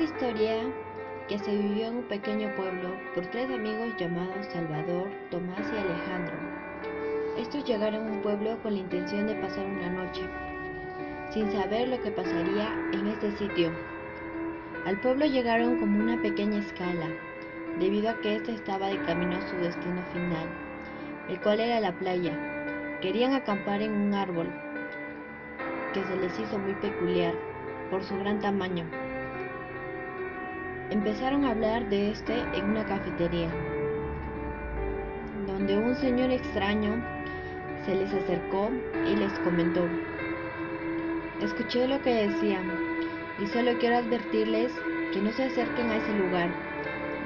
esta historia que se vivió en un pequeño pueblo por tres amigos llamados Salvador, Tomás y Alejandro. Estos llegaron a un pueblo con la intención de pasar una noche, sin saber lo que pasaría en este sitio. Al pueblo llegaron como una pequeña escala, debido a que éste estaba de camino a su destino final, el cual era la playa. Querían acampar en un árbol, que se les hizo muy peculiar por su gran tamaño. Empezaron a hablar de este en una cafetería, donde un señor extraño se les acercó y les comentó, escuché lo que decían y solo quiero advertirles que no se acerquen a ese lugar,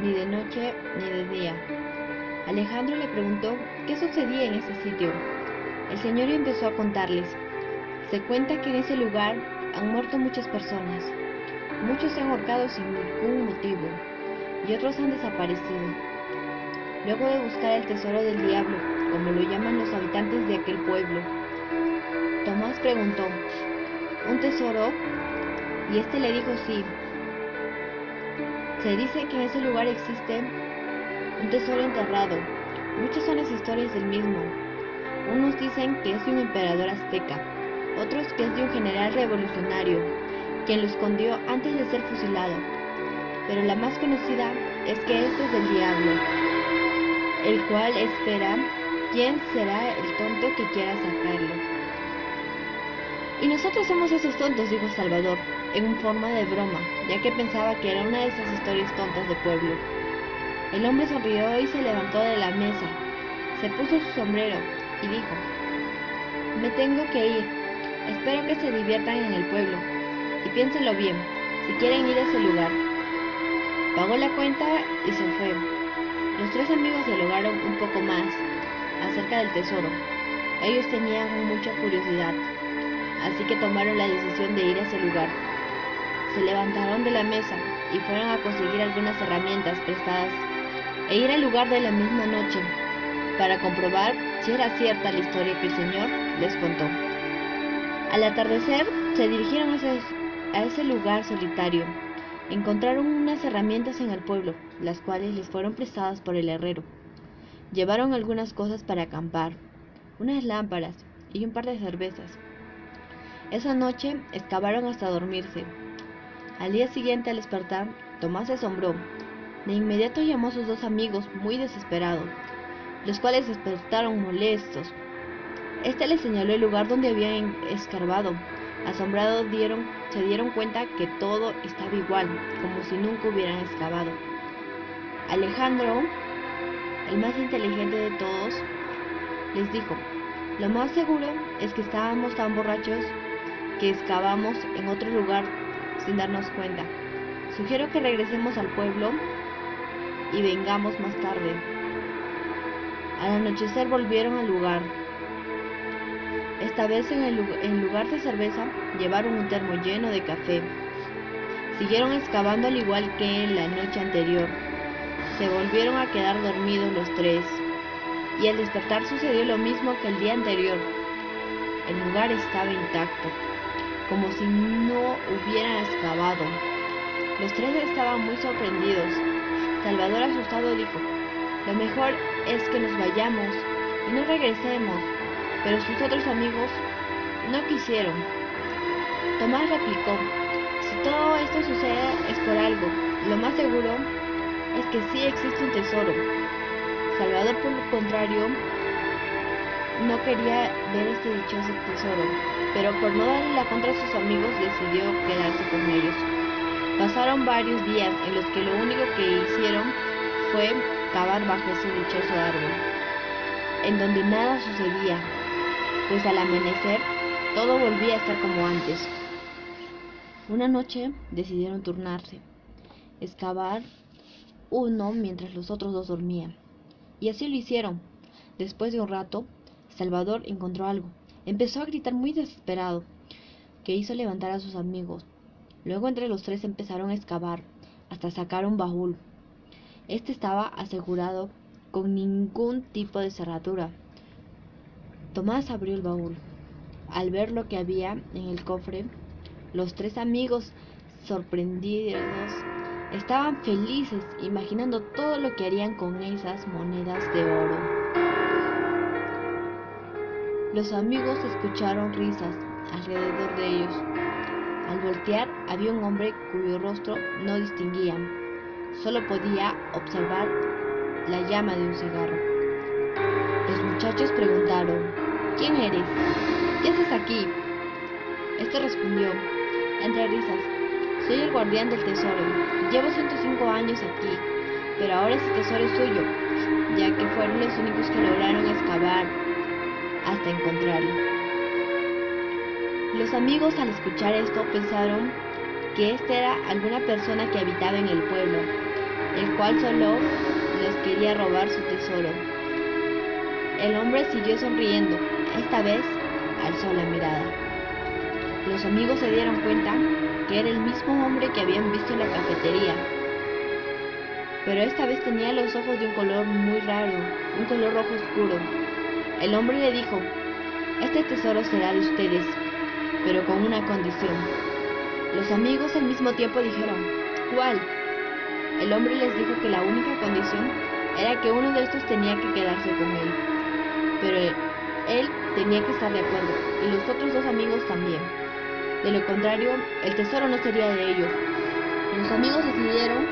ni de noche ni de día. Alejandro le preguntó qué sucedía en ese sitio. El señor empezó a contarles. Se cuenta que en ese lugar han muerto muchas personas Muchos se han ahorcado sin ningún motivo y otros han desaparecido. Luego de buscar el tesoro del diablo, como lo llaman los habitantes de aquel pueblo, Tomás preguntó, ¿un tesoro? Y este le dijo sí. Se dice que en ese lugar existe un tesoro enterrado. Muchas son las historias del mismo. Unos dicen que es de un emperador azteca, otros que es de un general revolucionario, quien lo escondió antes de ser fusilado. Pero la más conocida es que este es del diablo, el cual espera quién será el tonto que quiera sacarlo. Y nosotros somos esos tontos, dijo Salvador, en forma de broma, ya que pensaba que era una de esas historias tontas de pueblo. El hombre sonrió y se levantó de la mesa, se puso su sombrero y dijo, me tengo que ir, espero que se diviertan en el pueblo, y piénsenlo bien, si quieren ir a ese lugar. Pagó la cuenta y se fue. Los tres amigos dialogaron un poco más acerca del tesoro. Ellos tenían mucha curiosidad, así que tomaron la decisión de ir a ese lugar. Se levantaron de la mesa y fueron a conseguir algunas herramientas prestadas e ir al lugar de la misma noche para comprobar si era cierta la historia que el Señor les contó. Al atardecer se dirigieron a ese a ese lugar solitario. Encontraron unas herramientas en el pueblo, las cuales les fueron prestadas por el herrero. Llevaron algunas cosas para acampar, unas lámparas y un par de cervezas. Esa noche excavaron hasta dormirse. Al día siguiente al despertar, Tomás se asombró. De inmediato llamó a sus dos amigos muy desesperados, los cuales despertaron molestos. Este les señaló el lugar donde habían escarbado Asombrados dieron, se dieron cuenta que todo estaba igual, como si nunca hubieran excavado. Alejandro, el más inteligente de todos, les dijo, lo más seguro es que estábamos tan borrachos que excavamos en otro lugar sin darnos cuenta. Sugiero que regresemos al pueblo y vengamos más tarde. Al anochecer volvieron al lugar esta vez en, lugar de cerveza llevaron un termo lleno de café. Siguieron excavando al igual que en la noche anterior. Se volvieron a quedar dormidos los tres. Y al despertar sucedió lo mismo que el día anterior. El lugar estaba intacto, como si no hubieran excavado. Los tres estaban muy sorprendidos. Salvador asustado dijo, lo mejor es que nos vayamos y no regresemos pero sus otros amigos no quisieron. Tomás replicó, si todo esto sucede es por algo, lo más seguro es que sí existe un tesoro. Salvador, por lo contrario, no quería ver este dichoso tesoro, pero por no darle la contra a sus amigos decidió quedarse con ellos. Pasaron varios días en los que lo único que hicieron fue cavar bajo ese dichoso árbol, en donde nada sucedía, pues al amanecer todo volvía a estar como antes. Una noche decidieron turnarse, excavar uno mientras los otros dos dormían. Y así lo hicieron. Después de un rato, Salvador encontró algo. Empezó a gritar muy desesperado, que hizo levantar a sus amigos. Luego entre los tres empezaron a excavar hasta sacar un baúl. Este estaba asegurado con ningún tipo de cerradura Tomás abrió el baúl. Al ver lo que había en el cofre, los tres amigos sorprendidos, estaban felices imaginando todo lo que harían con esas monedas de oro. Los amigos escucharon risas alrededor de ellos. Al voltear había un hombre cuyo rostro no distinguían. Solo podía observar la llama de un cigarro. Los muchachos preguntaron, ¿quién eres? ¿Qué haces aquí? Este respondió, entre risas, soy el guardián del tesoro. Llevo 105 años aquí, pero ahora ese tesoro es suyo, ya que fueron los únicos que lograron excavar hasta encontrarlo. Los amigos al escuchar esto pensaron que esta era alguna persona que habitaba en el pueblo, el cual solo les quería robar su tesoro. El hombre siguió sonriendo, esta vez alzó la mirada. Los amigos se dieron cuenta que era el mismo hombre que habían visto en la cafetería, pero esta vez tenía los ojos de un color muy raro, un color rojo oscuro. El hombre le dijo, este tesoro será de ustedes, pero con una condición. Los amigos al mismo tiempo dijeron, ¿cuál? El hombre les dijo que la única condición era que uno de estos tenía que quedarse con él, pero él tenía que estar de acuerdo, y los otros dos amigos también. De lo contrario, el tesoro no sería de ellos. Los amigos decidieron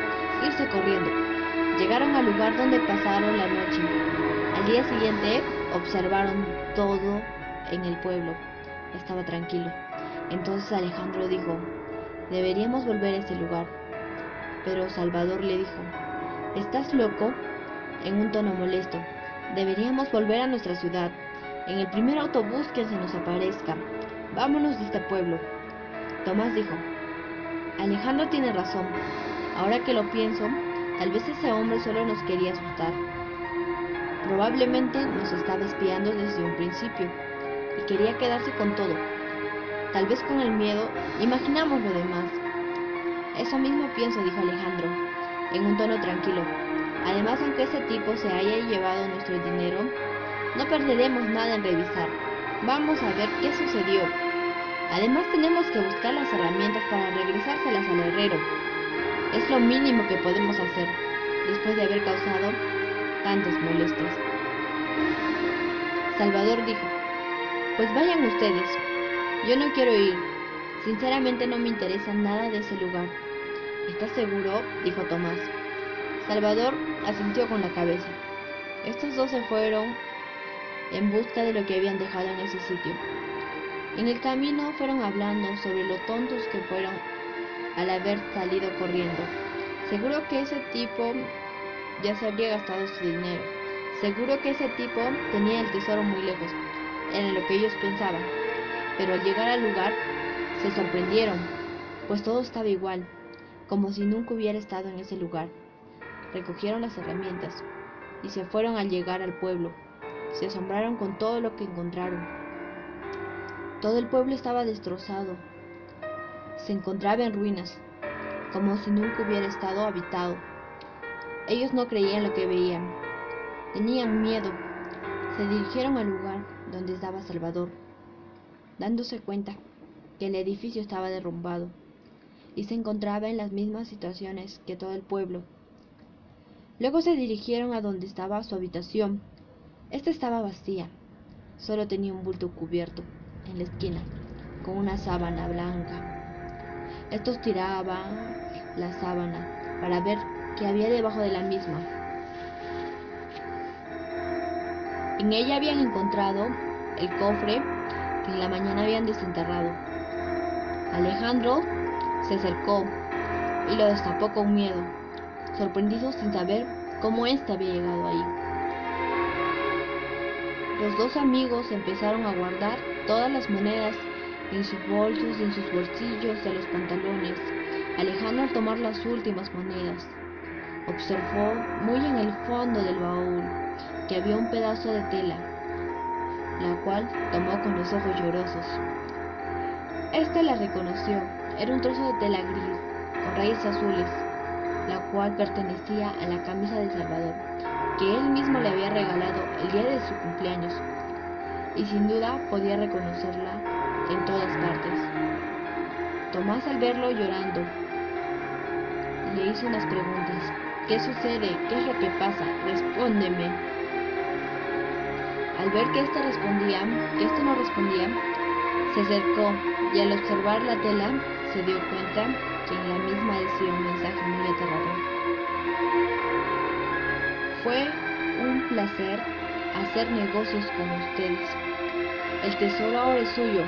irse corriendo. Llegaron al lugar donde pasaron la noche. Al día siguiente observaron todo en el pueblo. Estaba tranquilo. Entonces Alejandro dijo, deberíamos volver a ese lugar. Pero Salvador le dijo, ¿estás loco? En un tono molesto, deberíamos volver a nuestra ciudad. En el primer autobús que se nos aparezca. Vámonos de este pueblo. Tomás dijo, Alejandro tiene razón. Ahora que lo pienso, tal vez ese hombre solo nos quería asustar. Probablemente nos estaba espiando desde un principio y quería quedarse con todo. Tal vez con el miedo imaginamos lo demás. Eso mismo pienso, dijo Alejandro, en un tono tranquilo. Además, aunque ese tipo se haya llevado nuestro dinero, no perderemos nada en revisar. Vamos a ver qué sucedió. Además tenemos que buscar las herramientas para regresárselas al herrero. Es lo mínimo que podemos hacer, después de haber causado tantas molestias. Salvador dijo, pues vayan ustedes. Yo no quiero ir. Sinceramente no me interesa nada de ese lugar. ¿Estás seguro? dijo Tomás. Salvador asintió con la cabeza. Estos dos se fueron en busca de lo que habían dejado en ese sitio. En el camino fueron hablando sobre lo tontos que fueron al haber salido corriendo. Seguro que ese tipo ya se habría gastado su dinero. Seguro que ese tipo tenía el tesoro muy lejos. Era lo que ellos pensaban. Pero al llegar al lugar se sorprendieron, pues todo estaba igual, como si nunca hubiera estado en ese lugar. Recogieron las herramientas y se fueron al llegar al pueblo. Se asombraron con todo lo que encontraron. Todo el pueblo estaba destrozado. Se encontraba en ruinas, como si nunca hubiera estado habitado. Ellos no creían lo que veían. Tenían miedo. Se dirigieron al lugar donde estaba Salvador, dándose cuenta que el edificio estaba derrumbado y se encontraba en las mismas situaciones que todo el pueblo. Luego se dirigieron a donde estaba su habitación. Esta estaba vacía. Solo tenía un bulto cubierto en la esquina con una sábana blanca. Estos tiraban la sábana para ver qué había debajo de la misma. En ella habían encontrado el cofre que en la mañana habían desenterrado. Alejandro se acercó y lo destapó con miedo, sorprendido sin saber cómo éste había llegado ahí. Los dos amigos empezaron a guardar todas las monedas en sus bolsos y en sus bolsillos de los pantalones. Alejandro al tomar las últimas monedas, observó muy en el fondo del baúl que había un pedazo de tela, la cual tomó con los ojos llorosos. Este la reconoció, era un trozo de tela gris, con rayas azules, la cual pertenecía a la camisa de Salvador, que él mismo le había regalado el día de su cumpleaños, y sin duda podía reconocerla en todas partes. Tomás al verlo llorando, le hizo unas preguntas. ¿Qué sucede? ¿Qué es lo que pasa? Respóndeme. Al ver que respondía, que éste no respondía, se acercó y al observar la tela se dio cuenta que en la misma decía un mensaje muy aterrador. Fue un placer hacer negocios con ustedes. El tesoro ahora es suyo.